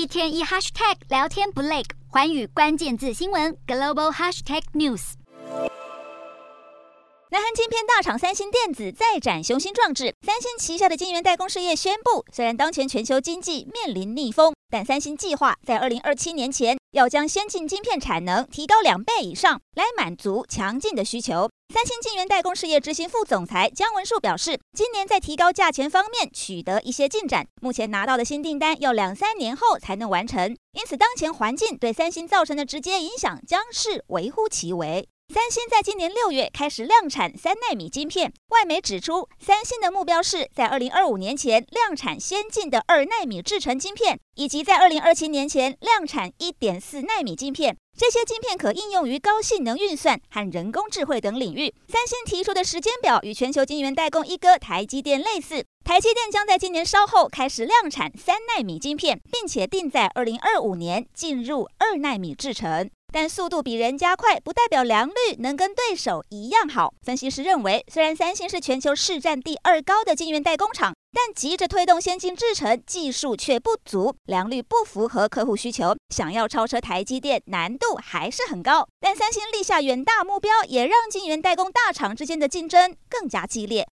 一天一 hashtag 聊天不累，环宇关键字新闻 global hashtag news。南韩晶片大厂三星电子再展雄心壮志，三星旗下的晶圆代工事业宣布，虽然当前全球经济面临逆风，但三星计划在二零二七年前要将先进晶片产能提高两倍以上，来满足强劲的需求。三星晶圆代工事业执行副总裁姜文树表示，今年在提高价钱方面取得一些进展，目前拿到的新订单要两三年后才能完成，因此当前环境对三星造成的直接影响将是微乎其微。三星在今年六月开始量产三纳米晶片，外媒指出，三星的目标是在二零二五年前量产先进的二纳米制程晶片，以及在二零二七年前量产一点四纳米晶片。这些晶片可应用于高性能运算和人工智慧等领域。三星提出的时间表与全球晶圆代工一哥台积电类似，台积电将在今年稍后开始量产三纳米晶片，并且定在二零二五年进入二纳米制程。但速度比人家快，不代表良率能跟对手一样好。分析师认为，虽然三星是全球市占第二高的晶圆代工厂，但急着推动先进制程，技术却不足，良率不符合客户需求，想要超车台积电难度还是很高。但三星立下远大目标，也让晶圆代工大厂之间的竞争更加激烈。